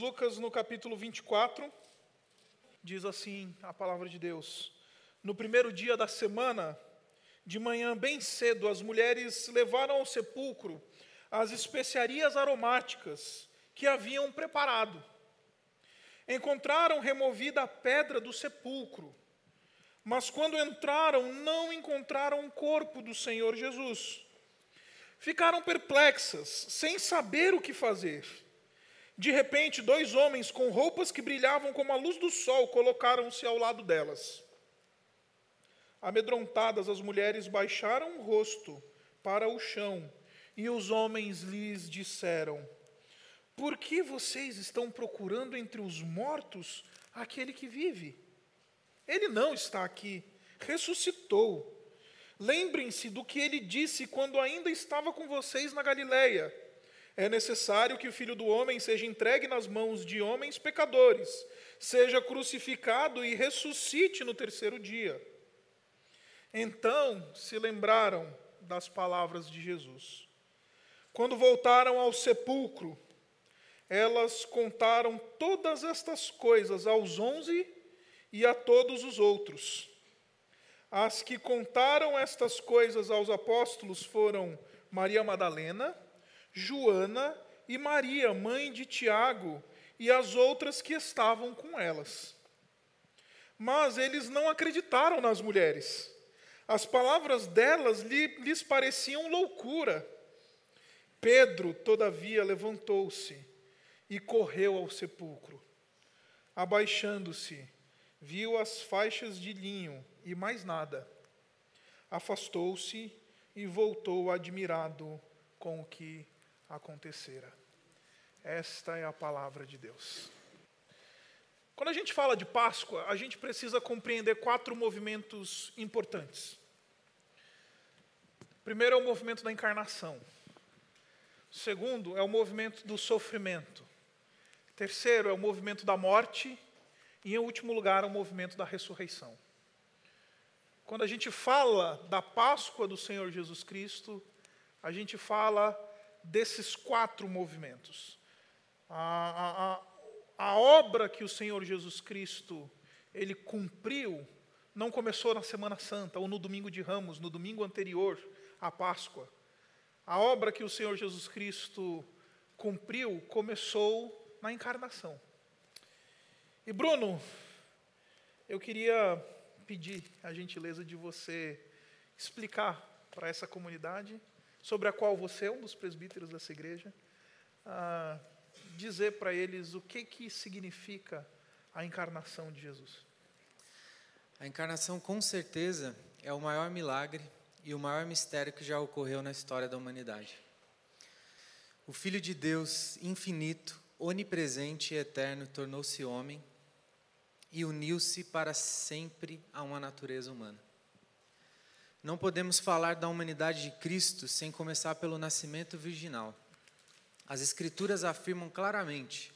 Lucas, no capítulo 24, diz assim a palavra de Deus: No primeiro dia da semana, de manhã bem cedo, as mulheres levaram ao sepulcro as especiarias aromáticas que haviam preparado. Encontraram removida a pedra do sepulcro, mas quando entraram, não encontraram o corpo do Senhor Jesus. Ficaram perplexas, sem saber o que fazer. De repente, dois homens com roupas que brilhavam como a luz do sol colocaram-se ao lado delas. Amedrontadas, as mulheres baixaram o rosto para o chão e os homens lhes disseram: Por que vocês estão procurando entre os mortos aquele que vive? Ele não está aqui, ressuscitou. Lembrem-se do que ele disse quando ainda estava com vocês na Galileia é necessário que o filho do homem seja entregue nas mãos de homens pecadores, seja crucificado e ressuscite no terceiro dia. Então se lembraram das palavras de Jesus. Quando voltaram ao sepulcro, elas contaram todas estas coisas aos onze e a todos os outros. As que contaram estas coisas aos apóstolos foram Maria Madalena, Joana e Maria, mãe de Tiago, e as outras que estavam com elas. Mas eles não acreditaram nas mulheres. As palavras delas lhes pareciam loucura. Pedro, todavia, levantou-se e correu ao sepulcro. Abaixando-se, viu as faixas de linho e mais nada. Afastou-se e voltou admirado com o que acontecera. Esta é a palavra de Deus. Quando a gente fala de Páscoa, a gente precisa compreender quatro movimentos importantes. primeiro é o movimento da encarnação. segundo é o movimento do sofrimento. terceiro é o movimento da morte. E, em último lugar, é o movimento da ressurreição. Quando a gente fala da Páscoa do Senhor Jesus Cristo, a gente fala desses quatro movimentos. A, a, a obra que o Senhor Jesus Cristo ele cumpriu não começou na Semana Santa ou no domingo de Ramos, no domingo anterior à Páscoa. A obra que o Senhor Jesus Cristo cumpriu começou na encarnação. E Bruno, eu queria pedir a gentileza de você explicar para essa comunidade sobre a qual você é um dos presbíteros dessa igreja, dizer para eles o que, que significa a encarnação de Jesus. A encarnação, com certeza, é o maior milagre e o maior mistério que já ocorreu na história da humanidade. O Filho de Deus, infinito, onipresente e eterno, tornou-se homem e uniu-se para sempre a uma natureza humana. Não podemos falar da humanidade de Cristo sem começar pelo nascimento virginal. As Escrituras afirmam claramente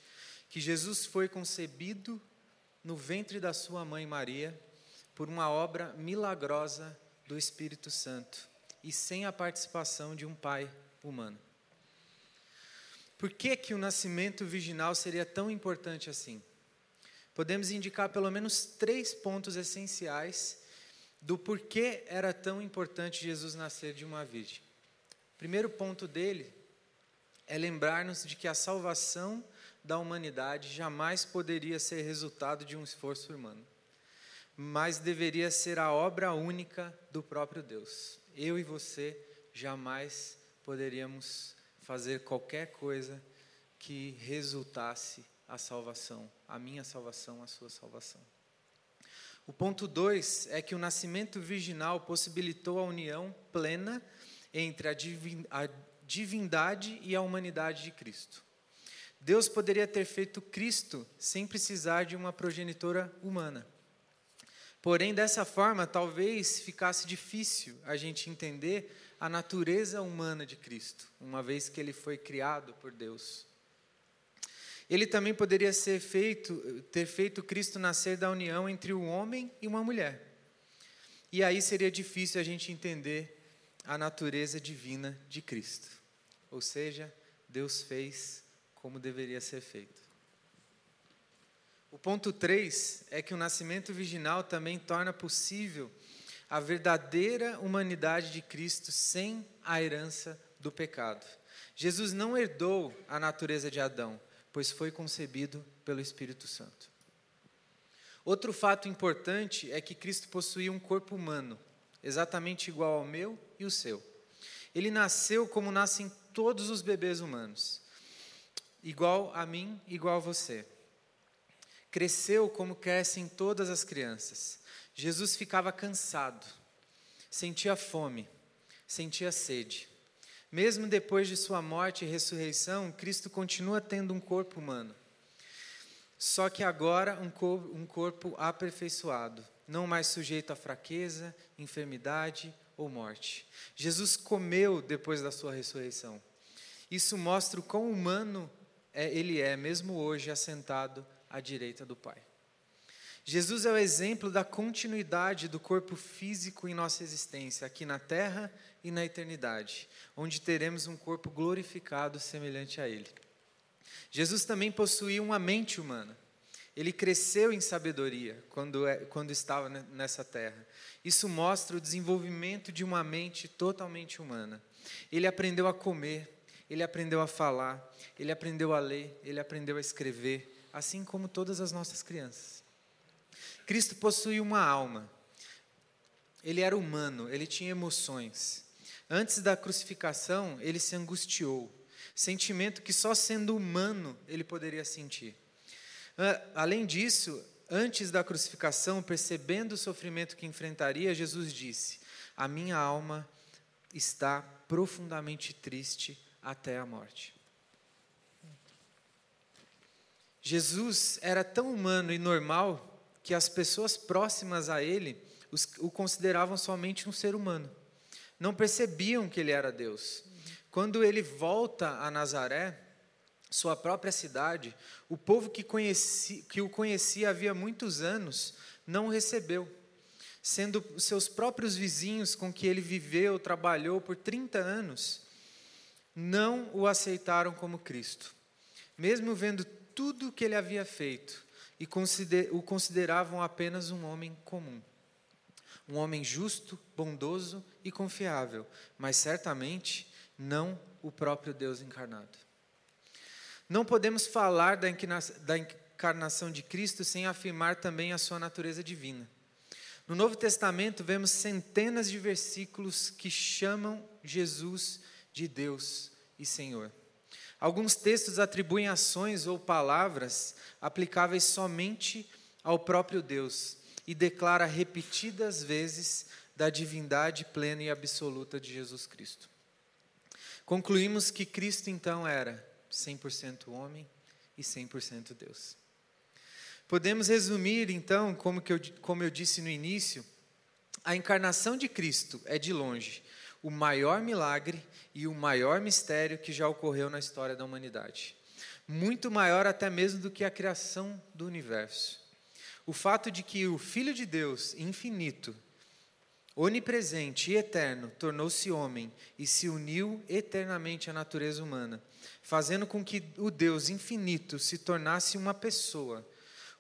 que Jesus foi concebido no ventre da sua mãe Maria por uma obra milagrosa do Espírito Santo e sem a participação de um pai humano. Por que, que o nascimento virginal seria tão importante assim? Podemos indicar pelo menos três pontos essenciais do porquê era tão importante Jesus nascer de uma virgem. Primeiro ponto dele é lembrar-nos de que a salvação da humanidade jamais poderia ser resultado de um esforço humano, mas deveria ser a obra única do próprio Deus. Eu e você jamais poderíamos fazer qualquer coisa que resultasse a salvação, a minha salvação, a sua salvação. O ponto 2 é que o nascimento virginal possibilitou a união plena entre a, divin, a divindade e a humanidade de Cristo. Deus poderia ter feito Cristo sem precisar de uma progenitora humana. Porém, dessa forma, talvez ficasse difícil a gente entender a natureza humana de Cristo, uma vez que ele foi criado por Deus. Ele também poderia feito, ter feito Cristo nascer da união entre um homem e uma mulher. E aí seria difícil a gente entender a natureza divina de Cristo. Ou seja, Deus fez como deveria ser feito. O ponto 3 é que o nascimento virginal também torna possível a verdadeira humanidade de Cristo sem a herança do pecado. Jesus não herdou a natureza de Adão, pois foi concebido pelo Espírito Santo. Outro fato importante é que Cristo possuía um corpo humano, exatamente igual ao meu e o seu. Ele nasceu como nascem todos os bebês humanos, igual a mim, igual a você. Cresceu como crescem todas as crianças. Jesus ficava cansado, sentia fome, sentia sede. Mesmo depois de sua morte e ressurreição, Cristo continua tendo um corpo humano. Só que agora um corpo, um corpo aperfeiçoado, não mais sujeito à fraqueza, enfermidade ou morte. Jesus comeu depois da sua ressurreição. Isso mostra o quão humano é, ele é, mesmo hoje assentado à direita do Pai. Jesus é o exemplo da continuidade do corpo físico em nossa existência, aqui na terra e na eternidade, onde teremos um corpo glorificado semelhante a Ele. Jesus também possuía uma mente humana. Ele cresceu em sabedoria quando, é, quando estava nessa terra. Isso mostra o desenvolvimento de uma mente totalmente humana. Ele aprendeu a comer, ele aprendeu a falar, ele aprendeu a ler, ele aprendeu a escrever, assim como todas as nossas crianças. Cristo possui uma alma. Ele era humano, ele tinha emoções. Antes da crucificação, ele se angustiou, sentimento que só sendo humano ele poderia sentir. Ah, além disso, antes da crucificação, percebendo o sofrimento que enfrentaria, Jesus disse: A minha alma está profundamente triste até a morte. Jesus era tão humano e normal que as pessoas próximas a ele o consideravam somente um ser humano. Não percebiam que ele era Deus. Quando ele volta a Nazaré, sua própria cidade, o povo que, conheci, que o conhecia havia muitos anos não recebeu, sendo seus próprios vizinhos com que ele viveu, trabalhou por 30 anos, não o aceitaram como Cristo. Mesmo vendo tudo o que ele havia feito e o consideravam apenas um homem comum. Um homem justo, bondoso e confiável, mas certamente não o próprio Deus encarnado. Não podemos falar da encarnação de Cristo sem afirmar também a sua natureza divina. No Novo Testamento, vemos centenas de versículos que chamam Jesus de Deus e Senhor. Alguns textos atribuem ações ou palavras aplicáveis somente ao próprio Deus e declara repetidas vezes da divindade plena e absoluta de Jesus Cristo. Concluímos que Cristo então era 100% homem e 100% Deus. Podemos resumir então, como, que eu, como eu disse no início, a encarnação de Cristo é de longe o maior milagre e o maior mistério que já ocorreu na história da humanidade. Muito maior até mesmo do que a criação do universo. O fato de que o Filho de Deus, infinito, onipresente e eterno, tornou-se homem e se uniu eternamente à natureza humana, fazendo com que o Deus infinito se tornasse uma pessoa,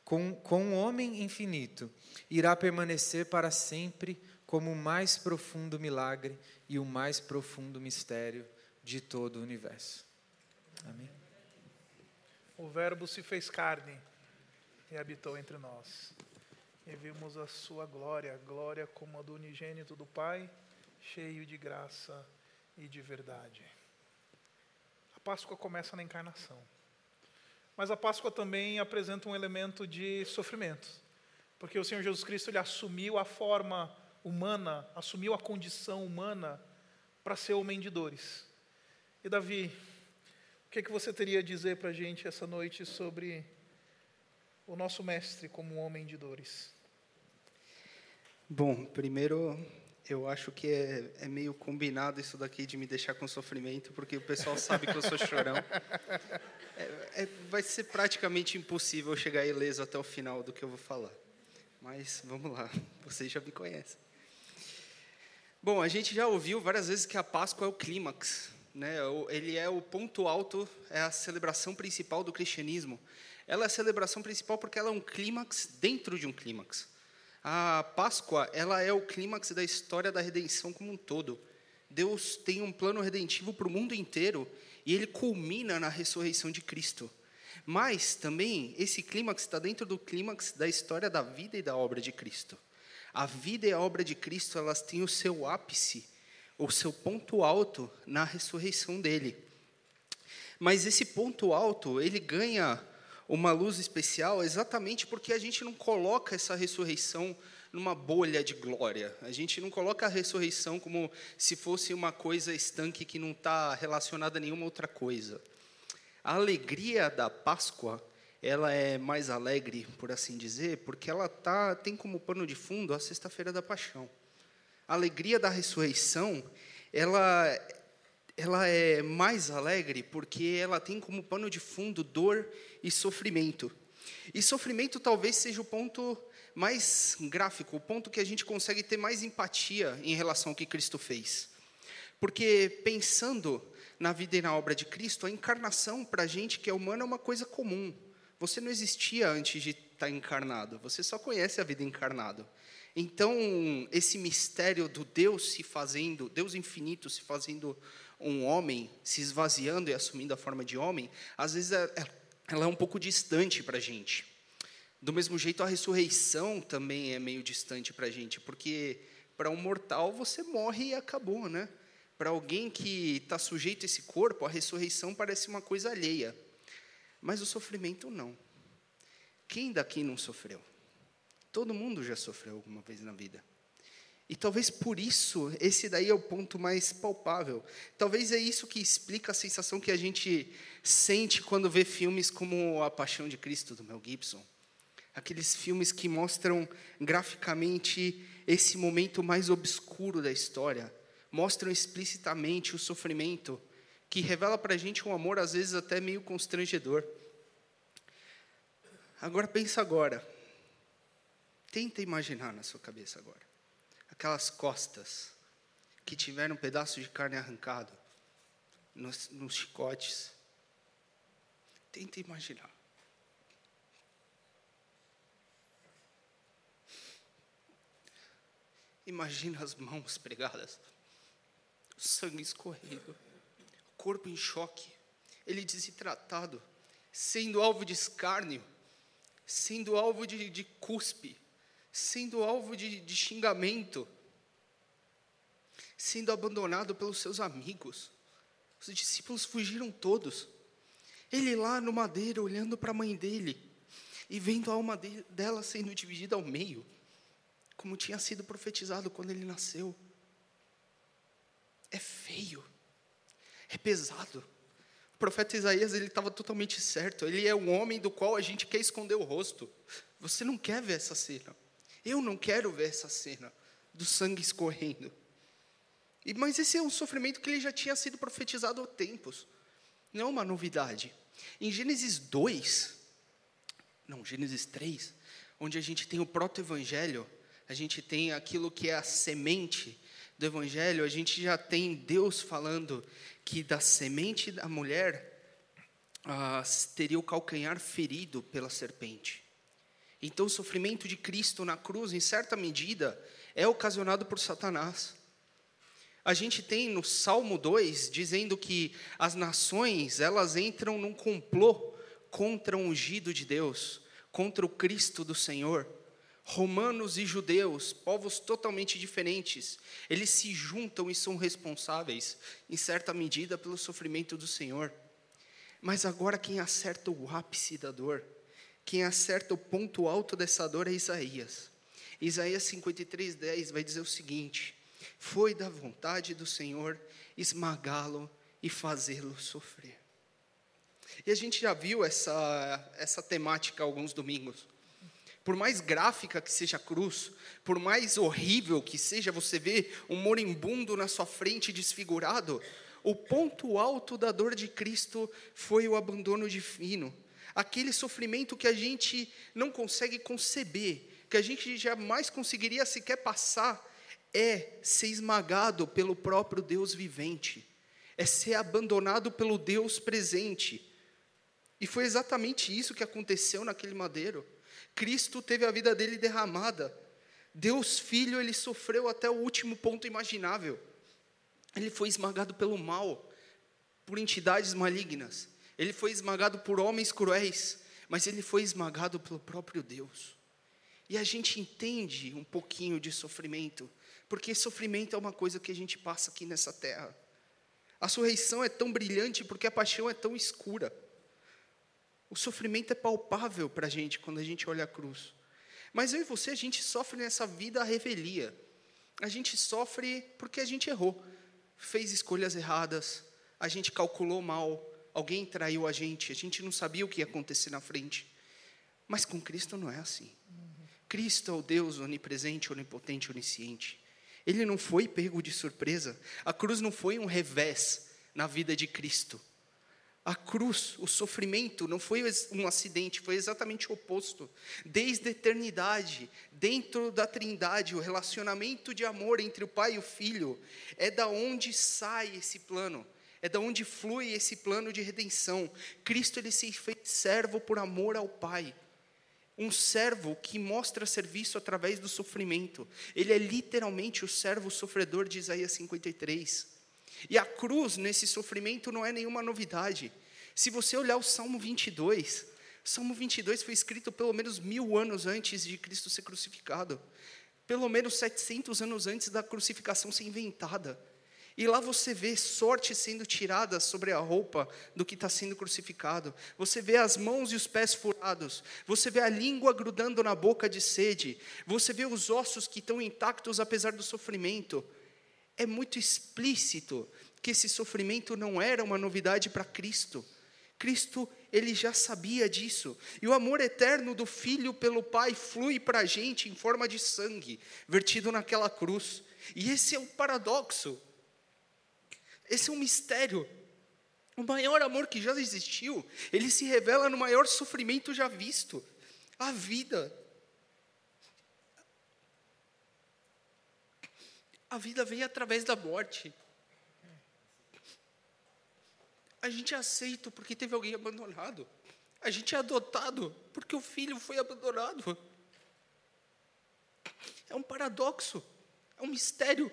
com, com um homem infinito, irá permanecer para sempre como o mais profundo milagre e o mais profundo mistério de todo o universo. Amém. O Verbo se fez carne e habitou entre nós. E vimos a sua glória, glória como a do unigênito do Pai, cheio de graça e de verdade. A Páscoa começa na encarnação. Mas a Páscoa também apresenta um elemento de sofrimento, porque o Senhor Jesus Cristo ele assumiu a forma humana, assumiu a condição humana para ser homem de dores. E Davi, o que, é que você teria a dizer para a gente essa noite sobre o nosso mestre como um homem de dores? Bom, primeiro eu acho que é, é, meio combinado isso daqui de me deixar com sofrimento, porque o pessoal sabe que eu sou chorão. É, é, vai ser praticamente impossível chegar ileso até o final do que eu vou falar. Mas vamos lá, vocês já me conhecem. Bom, a gente já ouviu várias vezes que a Páscoa é o clímax, né? Ele é o ponto alto, é a celebração principal do cristianismo. ela é a celebração principal porque ela é um clímax dentro de um clímax. A Páscoa, ela é o clímax da história da redenção como um todo. Deus tem um plano redentivo para o mundo inteiro e ele culmina na ressurreição de Cristo. Mas também esse clímax está dentro do clímax da história da vida e da obra de Cristo. A vida e a obra de Cristo, elas têm o seu ápice, o seu ponto alto na ressurreição dele. Mas esse ponto alto, ele ganha uma luz especial exatamente porque a gente não coloca essa ressurreição numa bolha de glória. A gente não coloca a ressurreição como se fosse uma coisa estanque que não está relacionada a nenhuma outra coisa. A alegria da Páscoa, ela é mais alegre, por assim dizer, porque ela tá, tem como pano de fundo a Sexta-feira da Paixão. A alegria da ressurreição, ela ela é mais alegre porque ela tem como pano de fundo dor e sofrimento. E sofrimento talvez seja o ponto mais gráfico, o ponto que a gente consegue ter mais empatia em relação ao que Cristo fez. Porque pensando na vida e na obra de Cristo, a encarnação para a gente que é humano é uma coisa comum. Você não existia antes de estar encarnado, você só conhece a vida encarnado. Então, esse mistério do Deus se fazendo, Deus infinito se fazendo um homem, se esvaziando e assumindo a forma de homem, às vezes é, é, ela é um pouco distante para a gente. Do mesmo jeito, a ressurreição também é meio distante para a gente, porque para um mortal você morre e acabou, né? Para alguém que está sujeito a esse corpo, a ressurreição parece uma coisa alheia. Mas o sofrimento não. Quem daqui não sofreu? Todo mundo já sofreu alguma vez na vida. E talvez por isso, esse daí é o ponto mais palpável. Talvez é isso que explica a sensação que a gente sente quando vê filmes como A Paixão de Cristo, do Mel Gibson. Aqueles filmes que mostram graficamente esse momento mais obscuro da história, mostram explicitamente o sofrimento, que revela para a gente um amor às vezes até meio constrangedor. Agora pensa agora. Tenta imaginar na sua cabeça agora aquelas costas que tiveram um pedaço de carne arrancado nos, nos chicotes. Tenta imaginar. Imagina as mãos pregadas, o sangue escorrendo, o corpo em choque, ele desidratado, sendo alvo de escárnio, sendo alvo de, de cuspe, sendo alvo de, de xingamento, sendo abandonado pelos seus amigos. Os discípulos fugiram todos. Ele lá no madeiro, olhando para a mãe dele e vendo a alma dela sendo dividida ao meio, como tinha sido profetizado quando ele nasceu. É feio, é pesado. O profeta Isaías ele estava totalmente certo. Ele é um homem do qual a gente quer esconder o rosto. Você não quer ver essa cena. Eu não quero ver essa cena do sangue escorrendo. E, mas esse é um sofrimento que ele já tinha sido profetizado há tempos. Não é uma novidade. Em Gênesis 2, não, Gênesis 3, onde a gente tem o proto-evangelho, a gente tem aquilo que é a semente do evangelho, a gente já tem Deus falando que da semente da mulher ah, teria o calcanhar ferido pela serpente. Então, o sofrimento de Cristo na cruz, em certa medida, é ocasionado por Satanás. A gente tem no Salmo 2 dizendo que as nações, elas entram num complô contra o ungido de Deus, contra o Cristo do Senhor. Romanos e judeus, povos totalmente diferentes, eles se juntam e são responsáveis, em certa medida, pelo sofrimento do Senhor. Mas agora quem acerta o ápice da dor quem acerta o ponto alto dessa dor é Isaías. Isaías 53, 10 vai dizer o seguinte: Foi da vontade do Senhor esmagá-lo e fazê-lo sofrer. E a gente já viu essa, essa temática alguns domingos. Por mais gráfica que seja a cruz, por mais horrível que seja você ver um moribundo na sua frente desfigurado, o ponto alto da dor de Cristo foi o abandono divino aquele sofrimento que a gente não consegue conceber, que a gente jamais conseguiria sequer passar, é ser esmagado pelo próprio Deus vivente, é ser abandonado pelo Deus presente. E foi exatamente isso que aconteceu naquele madeiro. Cristo teve a vida dele derramada. Deus Filho, ele sofreu até o último ponto imaginável. Ele foi esmagado pelo mal, por entidades malignas. Ele foi esmagado por homens cruéis, mas ele foi esmagado pelo próprio Deus. E a gente entende um pouquinho de sofrimento, porque sofrimento é uma coisa que a gente passa aqui nessa terra. A ressurreição é tão brilhante porque a paixão é tão escura. O sofrimento é palpável para a gente quando a gente olha a cruz. Mas eu e você, a gente sofre nessa vida a revelia. A gente sofre porque a gente errou, fez escolhas erradas, a gente calculou mal, alguém traiu a gente, a gente não sabia o que ia acontecer na frente. Mas com Cristo não é assim. Cristo é o Deus onipresente, onipotente, onisciente. Ele não foi pego de surpresa. A cruz não foi um revés na vida de Cristo. A cruz, o sofrimento, não foi um acidente, foi exatamente o oposto. Desde a eternidade, dentro da Trindade, o relacionamento de amor entre o Pai e o Filho, é da onde sai esse plano, é da onde flui esse plano de redenção. Cristo ele se fez servo por amor ao Pai um servo que mostra serviço através do sofrimento. Ele é literalmente o servo sofredor de Isaías 53. E a cruz, nesse sofrimento, não é nenhuma novidade. Se você olhar o Salmo 22, o Salmo 22 foi escrito pelo menos mil anos antes de Cristo ser crucificado. Pelo menos 700 anos antes da crucificação ser inventada. E lá você vê sorte sendo tirada sobre a roupa do que está sendo crucificado. Você vê as mãos e os pés furados. Você vê a língua grudando na boca de sede. Você vê os ossos que estão intactos apesar do sofrimento. É muito explícito que esse sofrimento não era uma novidade para Cristo. Cristo, ele já sabia disso. E o amor eterno do Filho pelo Pai flui para a gente em forma de sangue, vertido naquela cruz. E esse é o paradoxo. Esse é um mistério. O maior amor que já existiu, ele se revela no maior sofrimento já visto a vida. A vida vem através da morte. A gente é aceito porque teve alguém abandonado. A gente é adotado porque o filho foi abandonado. É um paradoxo, é um mistério.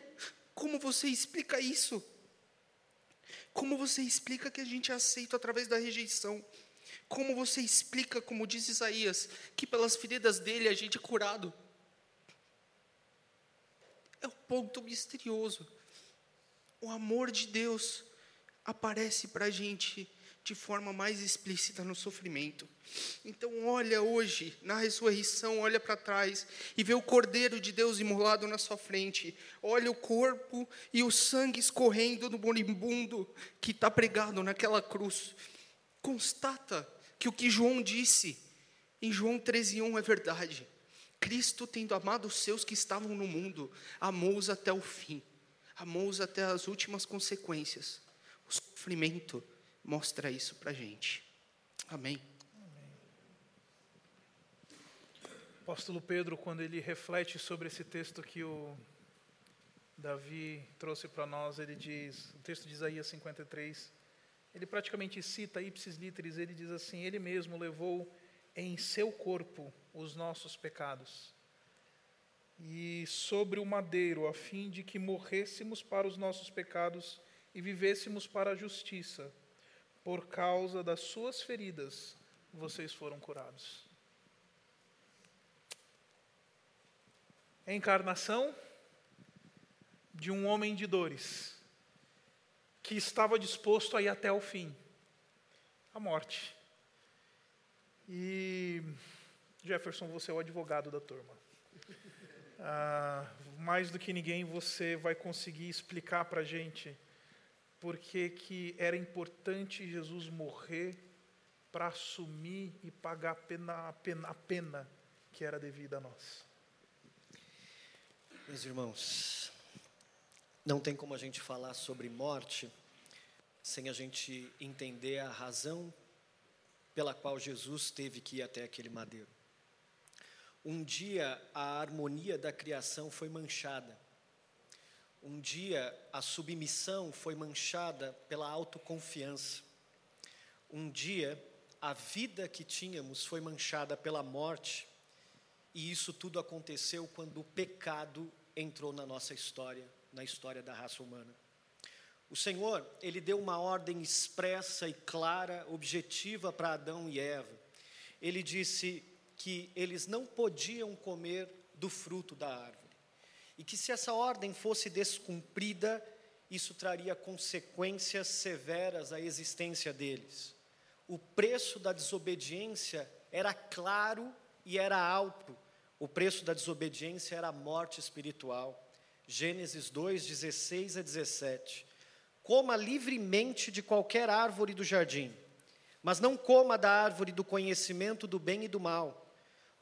Como você explica isso? Como você explica que a gente é aceito através da rejeição? Como você explica, como diz Isaías, que pelas feridas dele a gente é curado? É o ponto misterioso. O amor de Deus aparece para a gente de forma mais explícita no sofrimento. Então, olha hoje, na ressurreição, olha para trás e vê o Cordeiro de Deus imolado na sua frente. Olha o corpo e o sangue escorrendo do moribundo que está pregado naquela cruz. Constata que o que João disse em João 13,1 é verdade. Cristo, tendo amado os seus que estavam no mundo, amou-os até o fim, amou-os até as últimas consequências. O sofrimento mostra isso para a gente. Amém. apóstolo Pedro, quando ele reflete sobre esse texto que o Davi trouxe para nós, ele diz, o texto de Isaías 53, ele praticamente cita ipsis literis, ele diz assim: Ele mesmo levou em seu corpo os nossos pecados, e sobre o madeiro, a fim de que morrêssemos para os nossos pecados e vivêssemos para a justiça. Por causa das suas feridas, vocês foram curados. encarnação de um homem de dores, que estava disposto a ir até o fim a morte. E Jefferson, você é o advogado da turma. Ah, mais do que ninguém, você vai conseguir explicar para a gente por que, que era importante Jesus morrer para assumir e pagar a pena, a pena, a pena que era devida a nós. Meus irmãos, não tem como a gente falar sobre morte sem a gente entender a razão pela qual Jesus teve que ir até aquele madeiro. Um dia a harmonia da criação foi manchada. Um dia a submissão foi manchada pela autoconfiança. Um dia a vida que tínhamos foi manchada pela morte, e isso tudo aconteceu quando o pecado entrou na nossa história, na história da raça humana. O Senhor, ele deu uma ordem expressa e clara, objetiva para Adão e Eva. Ele disse que eles não podiam comer do fruto da árvore. E que se essa ordem fosse descumprida, isso traria consequências severas à existência deles. O preço da desobediência era claro e era alto. O preço da desobediência era a morte espiritual. Gênesis 2, 16 a 17. Coma livremente de qualquer árvore do jardim, mas não coma da árvore do conhecimento do bem e do mal,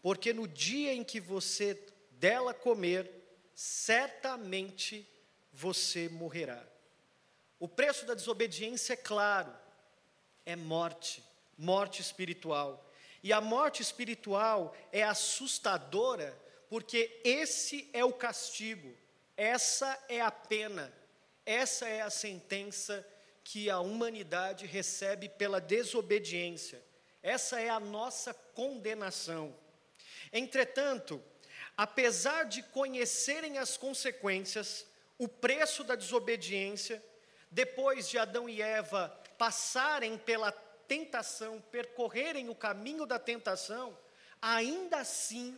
porque no dia em que você dela comer, certamente você morrerá. O preço da desobediência é claro, é morte, morte espiritual. E a morte espiritual é assustadora, porque esse é o castigo, essa é a pena, essa é a sentença que a humanidade recebe pela desobediência. Essa é a nossa condenação. Entretanto, apesar de conhecerem as consequências, o preço da desobediência, depois de Adão e Eva passarem pela tentação, percorrerem o caminho da tentação, ainda assim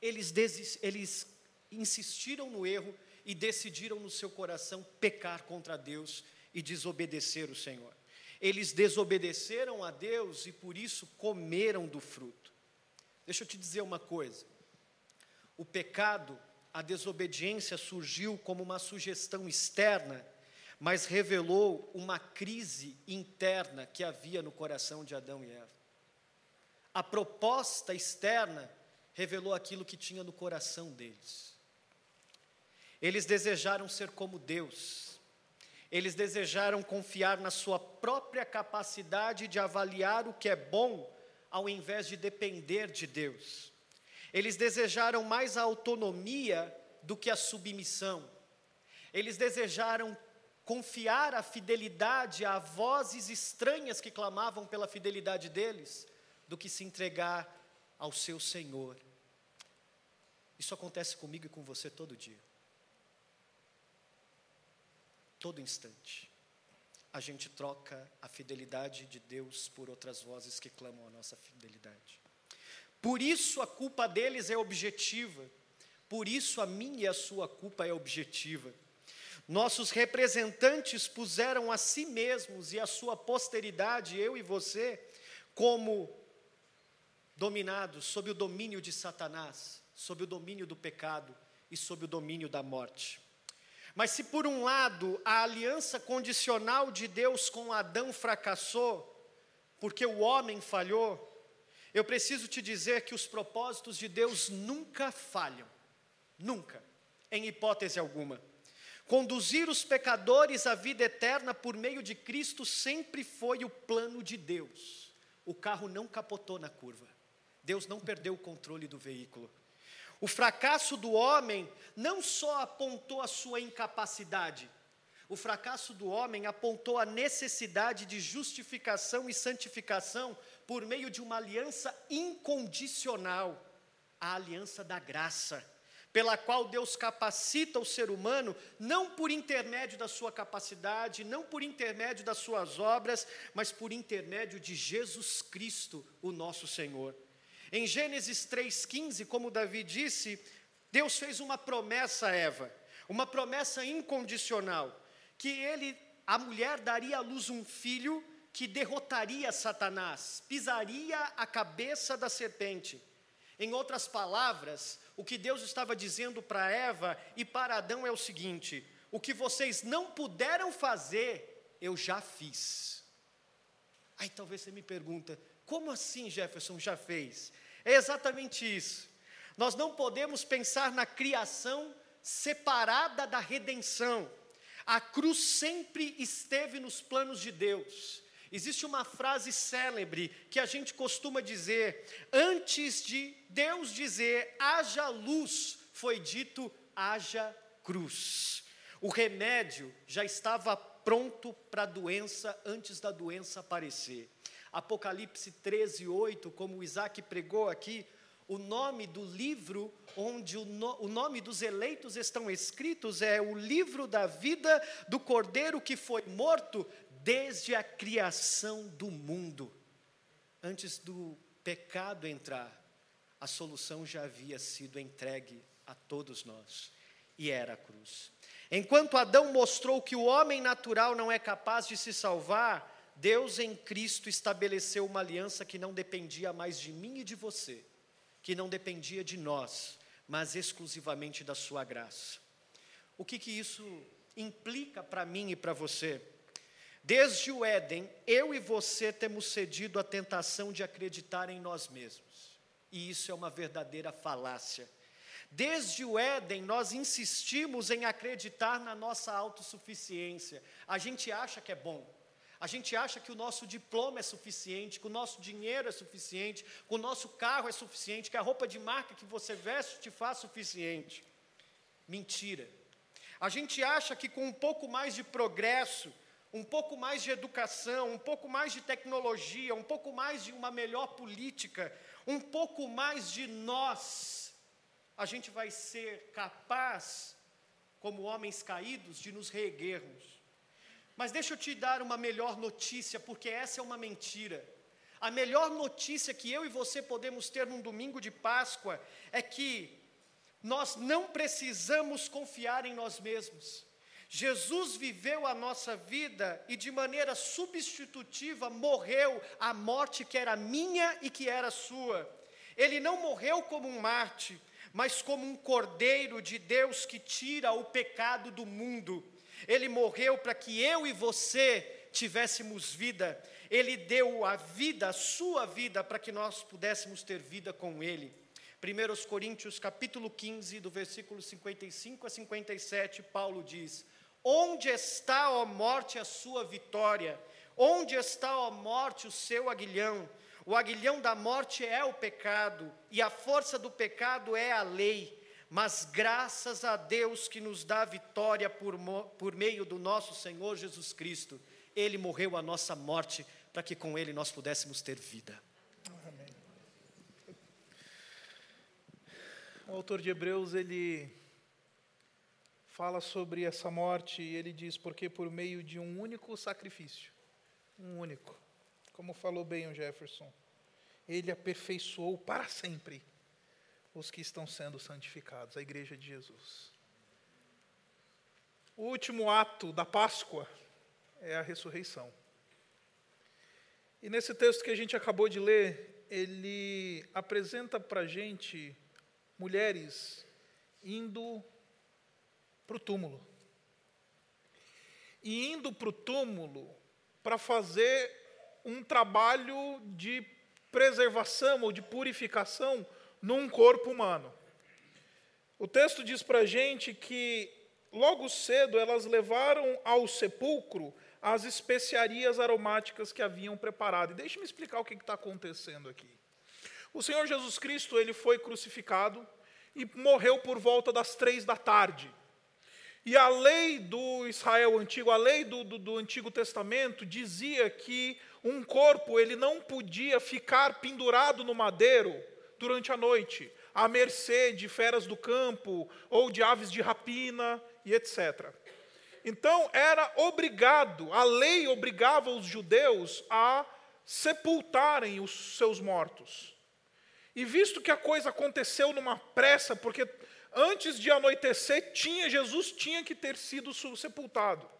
eles, eles insistiram no erro e decidiram no seu coração pecar contra Deus e desobedecer o Senhor. Eles desobedeceram a Deus e por isso comeram do fruto. Deixa eu te dizer uma coisa: o pecado, a desobediência surgiu como uma sugestão externa mas revelou uma crise interna que havia no coração de Adão e Eva. A proposta externa revelou aquilo que tinha no coração deles. Eles desejaram ser como Deus. Eles desejaram confiar na sua própria capacidade de avaliar o que é bom, ao invés de depender de Deus. Eles desejaram mais a autonomia do que a submissão. Eles desejaram confiar a fidelidade a vozes estranhas que clamavam pela fidelidade deles, do que se entregar ao seu Senhor. Isso acontece comigo e com você todo dia. Todo instante. A gente troca a fidelidade de Deus por outras vozes que clamam a nossa fidelidade. Por isso a culpa deles é objetiva. Por isso a minha e a sua culpa é objetiva. Nossos representantes puseram a si mesmos e a sua posteridade, eu e você, como dominados sob o domínio de Satanás, sob o domínio do pecado e sob o domínio da morte. Mas se por um lado a aliança condicional de Deus com Adão fracassou, porque o homem falhou, eu preciso te dizer que os propósitos de Deus nunca falham, nunca, em hipótese alguma. Conduzir os pecadores à vida eterna por meio de Cristo sempre foi o plano de Deus. O carro não capotou na curva. Deus não perdeu o controle do veículo. O fracasso do homem não só apontou a sua incapacidade, o fracasso do homem apontou a necessidade de justificação e santificação por meio de uma aliança incondicional a aliança da graça pela qual Deus capacita o ser humano, não por intermédio da sua capacidade, não por intermédio das suas obras, mas por intermédio de Jesus Cristo, o nosso Senhor. Em Gênesis 3,15, como Davi disse, Deus fez uma promessa a Eva, uma promessa incondicional, que ele, a mulher, daria à luz um filho que derrotaria Satanás, pisaria a cabeça da serpente. Em outras palavras, o que Deus estava dizendo para Eva e para Adão é o seguinte: o que vocês não puderam fazer, eu já fiz. Aí talvez você me pergunta, como assim Jefferson já fez? É exatamente isso. Nós não podemos pensar na criação separada da redenção. A cruz sempre esteve nos planos de Deus. Existe uma frase célebre que a gente costuma dizer: antes de Deus dizer haja luz, foi dito haja cruz. O remédio já estava pronto para a doença antes da doença aparecer. Apocalipse 13, 8, como o Isaac pregou aqui, o nome do livro onde o, no, o nome dos eleitos estão escritos é o livro da vida do cordeiro que foi morto desde a criação do mundo. Antes do pecado entrar, a solução já havia sido entregue a todos nós, e era a cruz. Enquanto Adão mostrou que o homem natural não é capaz de se salvar, Deus em Cristo estabeleceu uma aliança que não dependia mais de mim e de você, que não dependia de nós, mas exclusivamente da sua graça. O que, que isso implica para mim e para você? Desde o Éden, eu e você temos cedido à tentação de acreditar em nós mesmos. E isso é uma verdadeira falácia. Desde o Éden, nós insistimos em acreditar na nossa autossuficiência. A gente acha que é bom. A gente acha que o nosso diploma é suficiente, que o nosso dinheiro é suficiente, que o nosso carro é suficiente, que a roupa de marca que você veste te faz suficiente. Mentira. A gente acha que com um pouco mais de progresso, um pouco mais de educação, um pouco mais de tecnologia, um pouco mais de uma melhor política, um pouco mais de nós, a gente vai ser capaz, como homens caídos, de nos reerguermos. Mas deixa eu te dar uma melhor notícia, porque essa é uma mentira. A melhor notícia que eu e você podemos ter num domingo de Páscoa é que nós não precisamos confiar em nós mesmos. Jesus viveu a nossa vida e de maneira substitutiva morreu a morte que era minha e que era sua. Ele não morreu como um Marte, mas como um cordeiro de Deus que tira o pecado do mundo. Ele morreu para que eu e você tivéssemos vida. Ele deu a vida, a sua vida, para que nós pudéssemos ter vida com Ele. 1 Coríntios capítulo 15, do versículo 55 a 57, Paulo diz: Onde está, ó morte, a sua vitória? Onde está, ó morte, o seu aguilhão? O aguilhão da morte é o pecado, e a força do pecado é a lei. Mas graças a Deus que nos dá vitória por, por meio do nosso Senhor Jesus Cristo. Ele morreu a nossa morte para que com Ele nós pudéssemos ter vida. Amém. O autor de Hebreus, ele fala sobre essa morte e ele diz: porque por meio de um único sacrifício, um único, como falou bem o Jefferson, ele aperfeiçoou para sempre os que estão sendo santificados, a igreja de Jesus. O último ato da Páscoa é a ressurreição. E nesse texto que a gente acabou de ler, ele apresenta para a gente mulheres indo para o túmulo. E indo para o túmulo para fazer um trabalho de preservação ou de purificação num corpo humano. O texto diz para a gente que logo cedo elas levaram ao sepulcro as especiarias aromáticas que haviam preparado. E deixe-me explicar o que está acontecendo aqui. O Senhor Jesus Cristo ele foi crucificado e morreu por volta das três da tarde. E a lei do Israel antigo, a lei do, do, do, Antigo Testamento, dizia que um corpo ele não podia ficar pendurado no madeiro durante a noite, à mercê de feras do campo ou de aves de rapina e etc. Então era obrigado, a lei obrigava os judeus a sepultarem os seus mortos. E visto que a coisa aconteceu numa pressa, porque antes de anoitecer, tinha Jesus tinha que ter sido sepultado.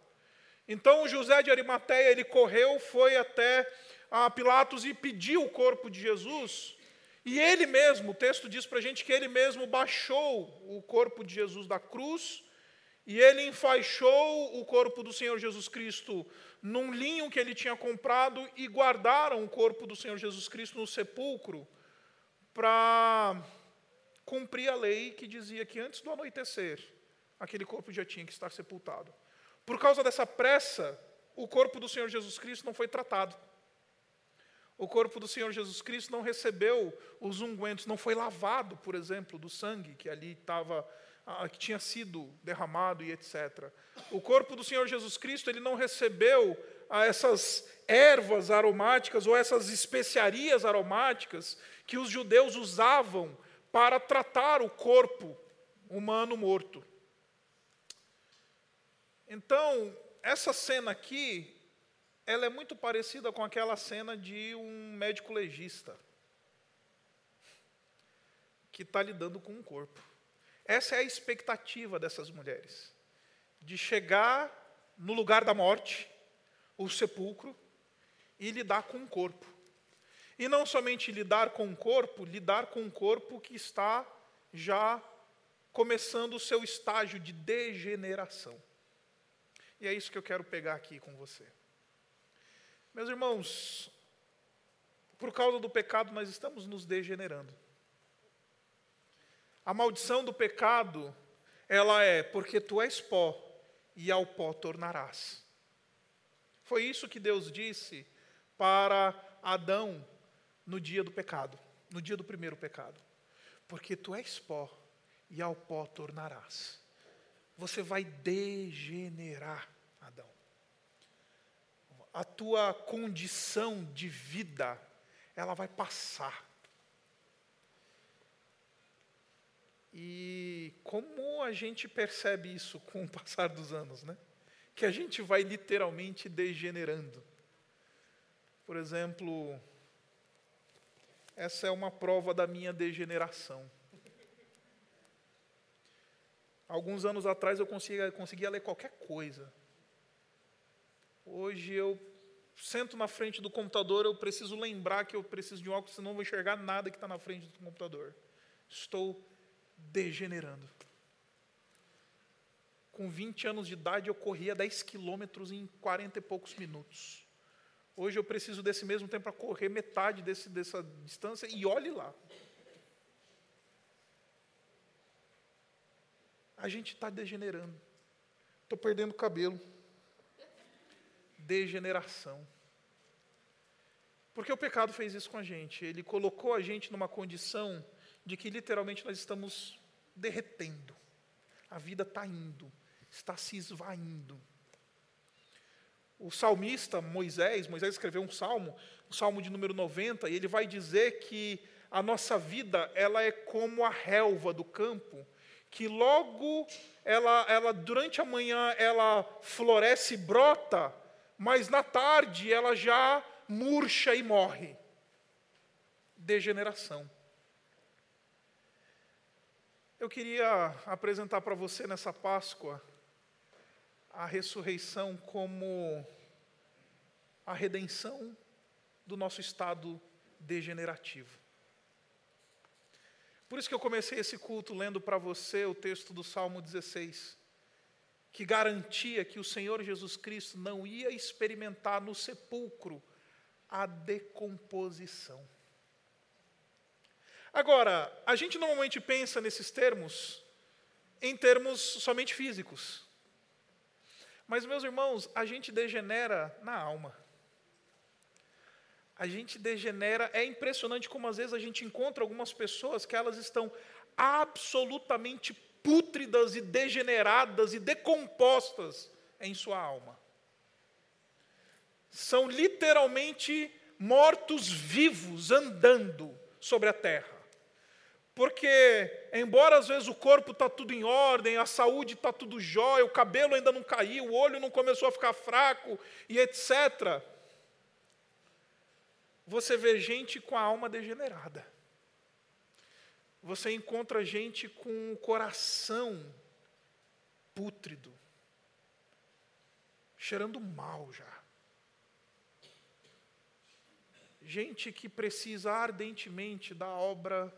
Então José de Arimateia ele correu, foi até a Pilatos e pediu o corpo de Jesus. E ele mesmo, o texto diz para a gente que ele mesmo baixou o corpo de Jesus da cruz e ele enfaixou o corpo do Senhor Jesus Cristo num linho que ele tinha comprado e guardaram o corpo do Senhor Jesus Cristo no sepulcro para cumprir a lei que dizia que antes do anoitecer, aquele corpo já tinha que estar sepultado. Por causa dessa pressa, o corpo do Senhor Jesus Cristo não foi tratado. O corpo do Senhor Jesus Cristo não recebeu os ungüentos, não foi lavado, por exemplo, do sangue que ali estava, ah, que tinha sido derramado e etc. O corpo do Senhor Jesus Cristo ele não recebeu a essas ervas aromáticas ou essas especiarias aromáticas que os judeus usavam para tratar o corpo humano morto. Então, essa cena aqui, ela é muito parecida com aquela cena de um médico legista que está lidando com um corpo. Essa é a expectativa dessas mulheres, de chegar no lugar da morte, o sepulcro, e lidar com o corpo. E não somente lidar com o corpo, lidar com um corpo que está já começando o seu estágio de degeneração. E é isso que eu quero pegar aqui com você. Meus irmãos, por causa do pecado, nós estamos nos degenerando. A maldição do pecado, ela é porque tu és pó e ao pó tornarás. Foi isso que Deus disse para Adão no dia do pecado, no dia do primeiro pecado. Porque tu és pó e ao pó tornarás. Você vai degenerar, Adão. A tua condição de vida, ela vai passar. E como a gente percebe isso com o passar dos anos, né? Que a gente vai literalmente degenerando. Por exemplo, essa é uma prova da minha degeneração. Alguns anos atrás eu conseguia, conseguia ler qualquer coisa. Hoje eu sento na frente do computador, eu preciso lembrar que eu preciso de um óculos, senão não vou enxergar nada que está na frente do computador. Estou degenerando. Com 20 anos de idade, eu corria 10 quilômetros em 40 e poucos minutos. Hoje eu preciso desse mesmo tempo para correr metade desse, dessa distância e olhe lá. A gente está degenerando. Estou perdendo cabelo. Degeneração. Porque o pecado fez isso com a gente. Ele colocou a gente numa condição de que literalmente nós estamos derretendo. A vida está indo, está se esvaindo. O salmista Moisés, Moisés escreveu um salmo, o salmo de número 90, e ele vai dizer que a nossa vida ela é como a relva do campo, que logo ela, ela durante a manhã ela floresce e brota, mas na tarde ela já murcha e morre. Degeneração. Eu queria apresentar para você nessa Páscoa a ressurreição como a redenção do nosso estado degenerativo. Por isso que eu comecei esse culto lendo para você o texto do Salmo 16, que garantia que o Senhor Jesus Cristo não ia experimentar no sepulcro a decomposição. Agora, a gente normalmente pensa nesses termos em termos somente físicos. Mas, meus irmãos, a gente degenera na alma. A gente degenera, é impressionante como às vezes a gente encontra algumas pessoas que elas estão absolutamente pútridas e degeneradas e decompostas em sua alma. São literalmente mortos vivos andando sobre a terra. Porque, embora às vezes o corpo está tudo em ordem, a saúde está tudo jóia, o cabelo ainda não caiu, o olho não começou a ficar fraco e etc., você vê gente com a alma degenerada. Você encontra gente com o coração pútrido, cheirando mal já. Gente que precisa ardentemente da obra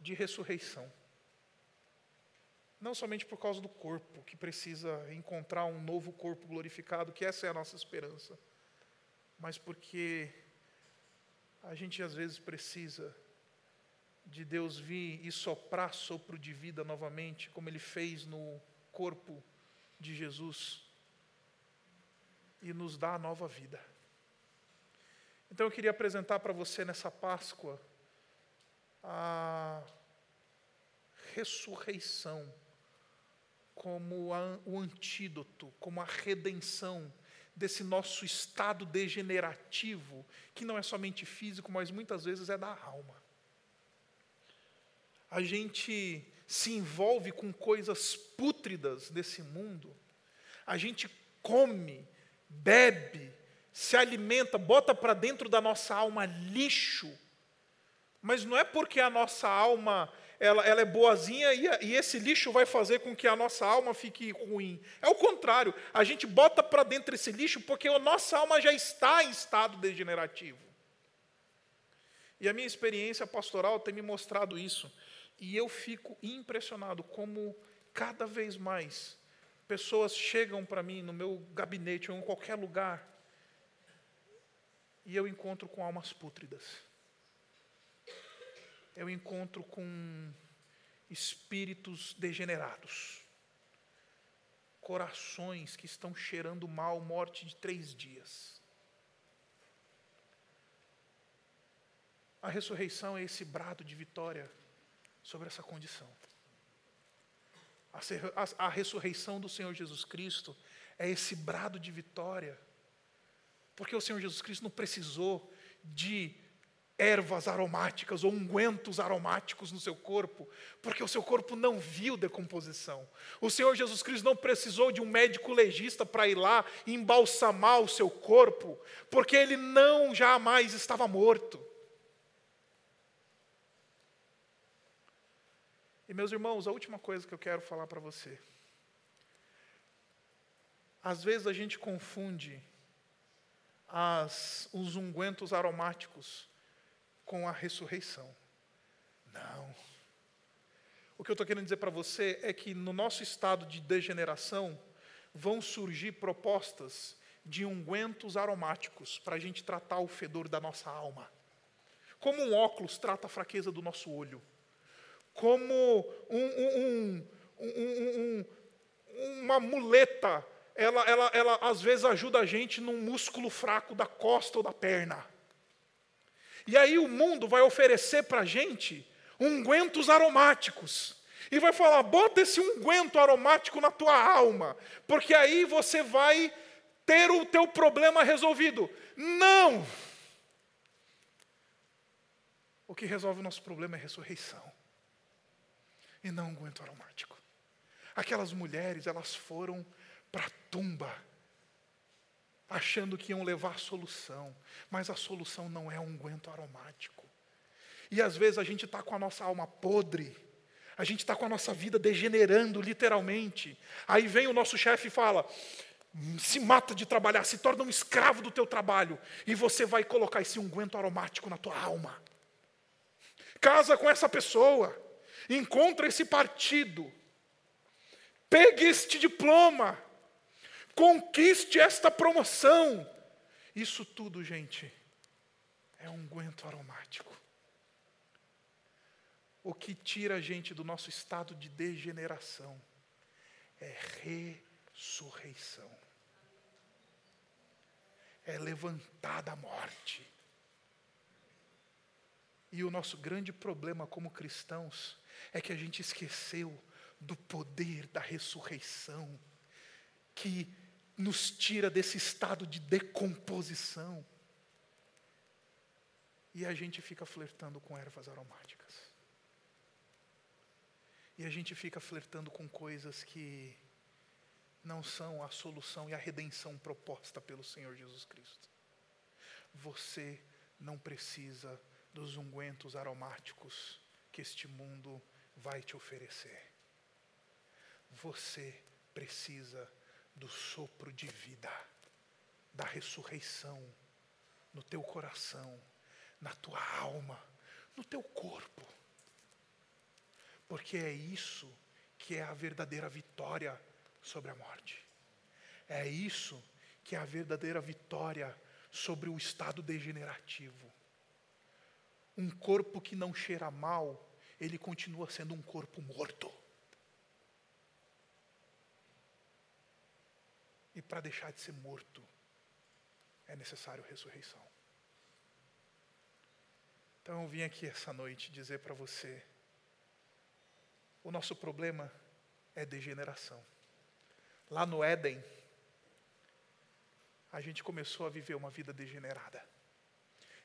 de ressurreição. Não somente por causa do corpo, que precisa encontrar um novo corpo glorificado, que essa é a nossa esperança, mas porque a gente às vezes precisa de Deus vir e soprar sopro de vida novamente, como Ele fez no corpo de Jesus, e nos dar nova vida. Então eu queria apresentar para você nessa Páscoa a ressurreição como a, o antídoto, como a redenção desse nosso estado degenerativo, que não é somente físico, mas muitas vezes é da alma. A gente se envolve com coisas pútridas desse mundo, a gente come, bebe, se alimenta, bota para dentro da nossa alma lixo, mas não é porque a nossa alma ela, ela é boazinha e, e, esse lixo vai fazer com que a nossa alma fique ruim. É o contrário, a gente bota para dentro esse lixo porque a nossa alma já está em estado degenerativo. E a minha experiência pastoral tem me mostrado isso. E eu fico impressionado como cada vez mais pessoas chegam para mim no meu gabinete ou em qualquer lugar e eu encontro com almas pútridas. Eu encontro com espíritos degenerados, corações que estão cheirando mal, morte de três dias. A ressurreição é esse brado de vitória sobre essa condição. A, a, a ressurreição do Senhor Jesus Cristo é esse brado de vitória, porque o Senhor Jesus Cristo não precisou de ervas aromáticas ou ungüentos aromáticos no seu corpo, porque o seu corpo não viu decomposição. O Senhor Jesus Cristo não precisou de um médico legista para ir lá embalsamar o seu corpo, porque ele não jamais estava morto. E meus irmãos, a última coisa que eu quero falar para você. Às vezes a gente confunde as, os ungüentos aromáticos com a ressurreição. Não. O que eu estou querendo dizer para você é que no nosso estado de degeneração vão surgir propostas de ungüentos aromáticos para a gente tratar o fedor da nossa alma. Como um óculos trata a fraqueza do nosso olho como um, um, um, uma muleta. Ela, ela, ela às vezes ajuda a gente num músculo fraco da costa ou da perna. E aí o mundo vai oferecer para a gente ungüentos aromáticos. E vai falar: bota esse unguento aromático na tua alma, porque aí você vai ter o teu problema resolvido. Não! O que resolve o nosso problema é ressurreição e não unguento aromático. Aquelas mulheres, elas foram para a tumba, achando que iam levar a solução, mas a solução não é um unguento aromático. E às vezes a gente está com a nossa alma podre, a gente está com a nossa vida degenerando, literalmente. Aí vem o nosso chefe e fala: se mata de trabalhar, se torna um escravo do teu trabalho, e você vai colocar esse unguento aromático na tua alma. Casa com essa pessoa, encontra esse partido, pegue este diploma, conquiste esta promoção. Isso tudo, gente, é um guento aromático. O que tira a gente do nosso estado de degeneração é ressurreição. É levantar da morte. E o nosso grande problema como cristãos é que a gente esqueceu do poder da ressurreição, que nos tira desse estado de decomposição. E a gente fica flertando com ervas aromáticas. E a gente fica flertando com coisas que não são a solução e a redenção proposta pelo Senhor Jesus Cristo. Você não precisa dos ungüentos aromáticos que este mundo vai te oferecer. Você precisa do sopro de vida, da ressurreição no teu coração, na tua alma, no teu corpo. Porque é isso que é a verdadeira vitória sobre a morte. É isso que é a verdadeira vitória sobre o estado degenerativo. Um corpo que não cheira mal ele continua sendo um corpo morto. E para deixar de ser morto, é necessário ressurreição. Então eu vim aqui essa noite dizer para você: o nosso problema é degeneração. Lá no Éden, a gente começou a viver uma vida degenerada.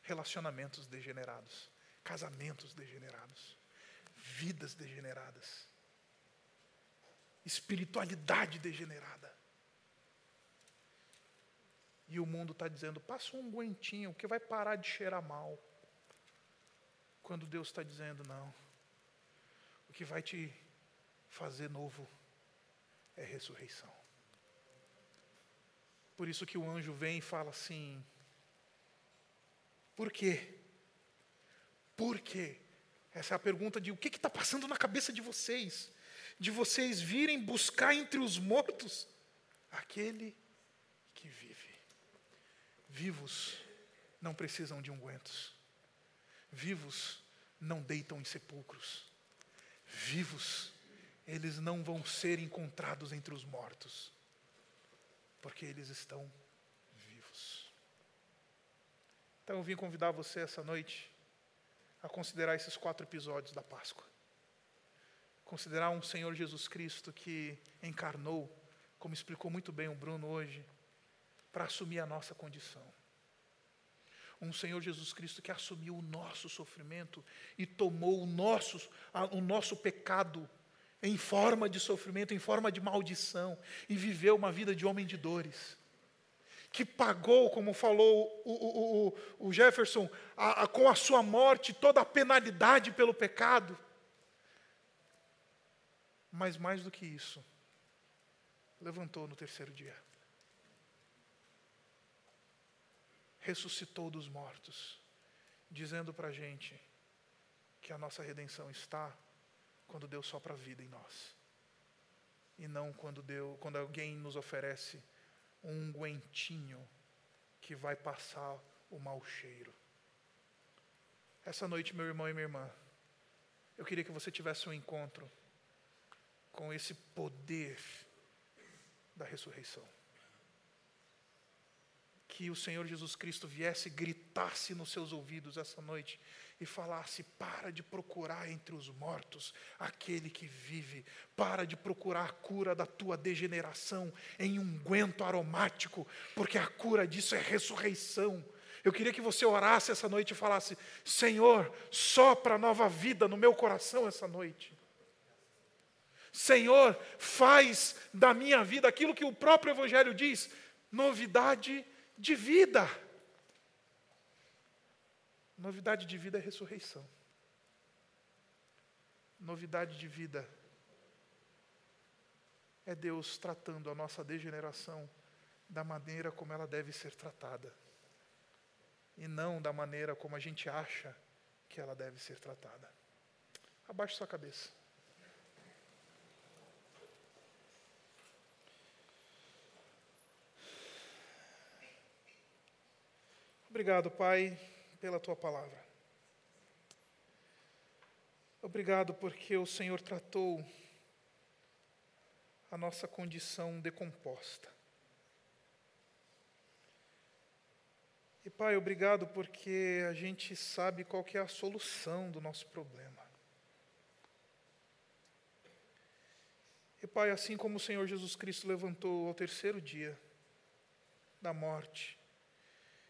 Relacionamentos degenerados, casamentos degenerados, vidas degeneradas, espiritualidade degenerada. E o mundo está dizendo: passa um guentinho, que vai parar de cheirar mal. Quando Deus está dizendo: não. O que vai te fazer novo é ressurreição. Por isso que o anjo vem e fala assim: por quê? Por quê? Essa é a pergunta de o que está passando na cabeça de vocês? De vocês virem buscar entre os mortos aquele que vive. Vivos não precisam de ungüentos. Vivos não deitam em sepulcros. Vivos, eles não vão ser encontrados entre os mortos, porque eles estão vivos. Então eu vim convidar você essa noite a considerar esses quatro episódios da Páscoa. Considerar um Senhor Jesus Cristo que encarnou, como explicou muito bem o Bruno hoje, para assumir a nossa condição. Um Senhor Jesus Cristo que assumiu o nosso sofrimento e tomou o nosso, o nosso pecado em forma de sofrimento, em forma de maldição, e viveu uma vida de homem de dores. Que pagou, como falou o, o, o, Jefferson, a, a, com a sua morte toda a penalidade pelo pecado. Mas mais do que isso, levantou no terceiro dia. ressuscitou dos mortos, dizendo para a gente que a nossa redenção está quando Deus sopra a vida em nós. E não quando, Deus, quando alguém nos oferece um ungüentinho que vai passar o mau cheiro. Essa noite, meu irmão e minha irmã, eu queria que você tivesse um encontro com esse poder da ressurreição que o Senhor Jesus Cristo viesse, gritasse nos seus ouvidos essa noite e falasse: para de procurar entre os mortos aquele que vive, para de procurar a cura da tua degeneração em unguento aromático, porque a cura disso é ressurreição. Eu queria que você orasse essa noite e falasse: Senhor, sopra nova vida no meu coração essa noite. Senhor, faz da minha vida aquilo que o próprio Evangelho diz: novidade de vida. Novidade de vida é ressurreição. Novidade de vida é Deus tratando a nossa degeneração da maneira como ela deve ser tratada, e não da maneira como a gente acha que ela deve ser tratada. Abaixe sua cabeça. Obrigado, Pai, pela tua palavra. Obrigado porque o Senhor tratou a nossa condição decomposta. E Pai, obrigado porque a gente sabe qual que é a solução do nosso problema. E Pai, assim como o Senhor Jesus Cristo levantou ao terceiro dia da morte,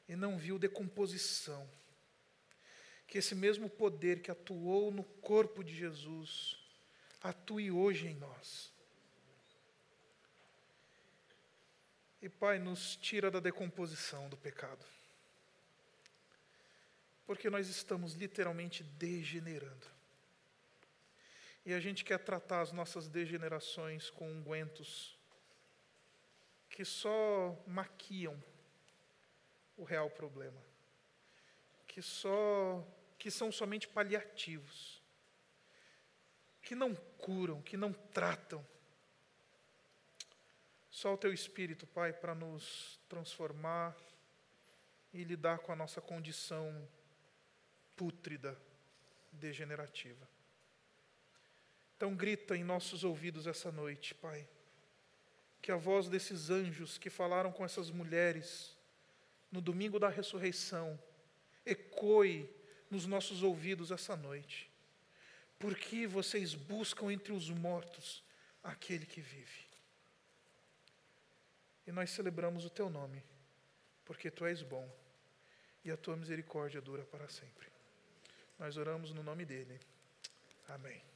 e não viu decomposição. Que esse mesmo poder que atuou no corpo de Jesus atue hoje em nós. E Pai, nos tira da decomposição do pecado. Porque nós estamos literalmente degenerando. E a gente quer tratar as nossas degenerações com ungüentos que só maquiam o real problema, que só que são somente paliativos, que não curam, que não tratam. Só o teu espírito, Pai, para nos transformar e lidar com a nossa condição pútrida, degenerativa. Então grita em nossos ouvidos essa noite, Pai, que a voz desses anjos que falaram com essas mulheres no domingo da ressurreição, ecoe nos nossos ouvidos essa noite. Porque vocês buscam entre os mortos aquele que vive. E nós celebramos o teu nome, porque tu és bom e a tua misericórdia dura para sempre. Nós oramos no nome dele. Amém.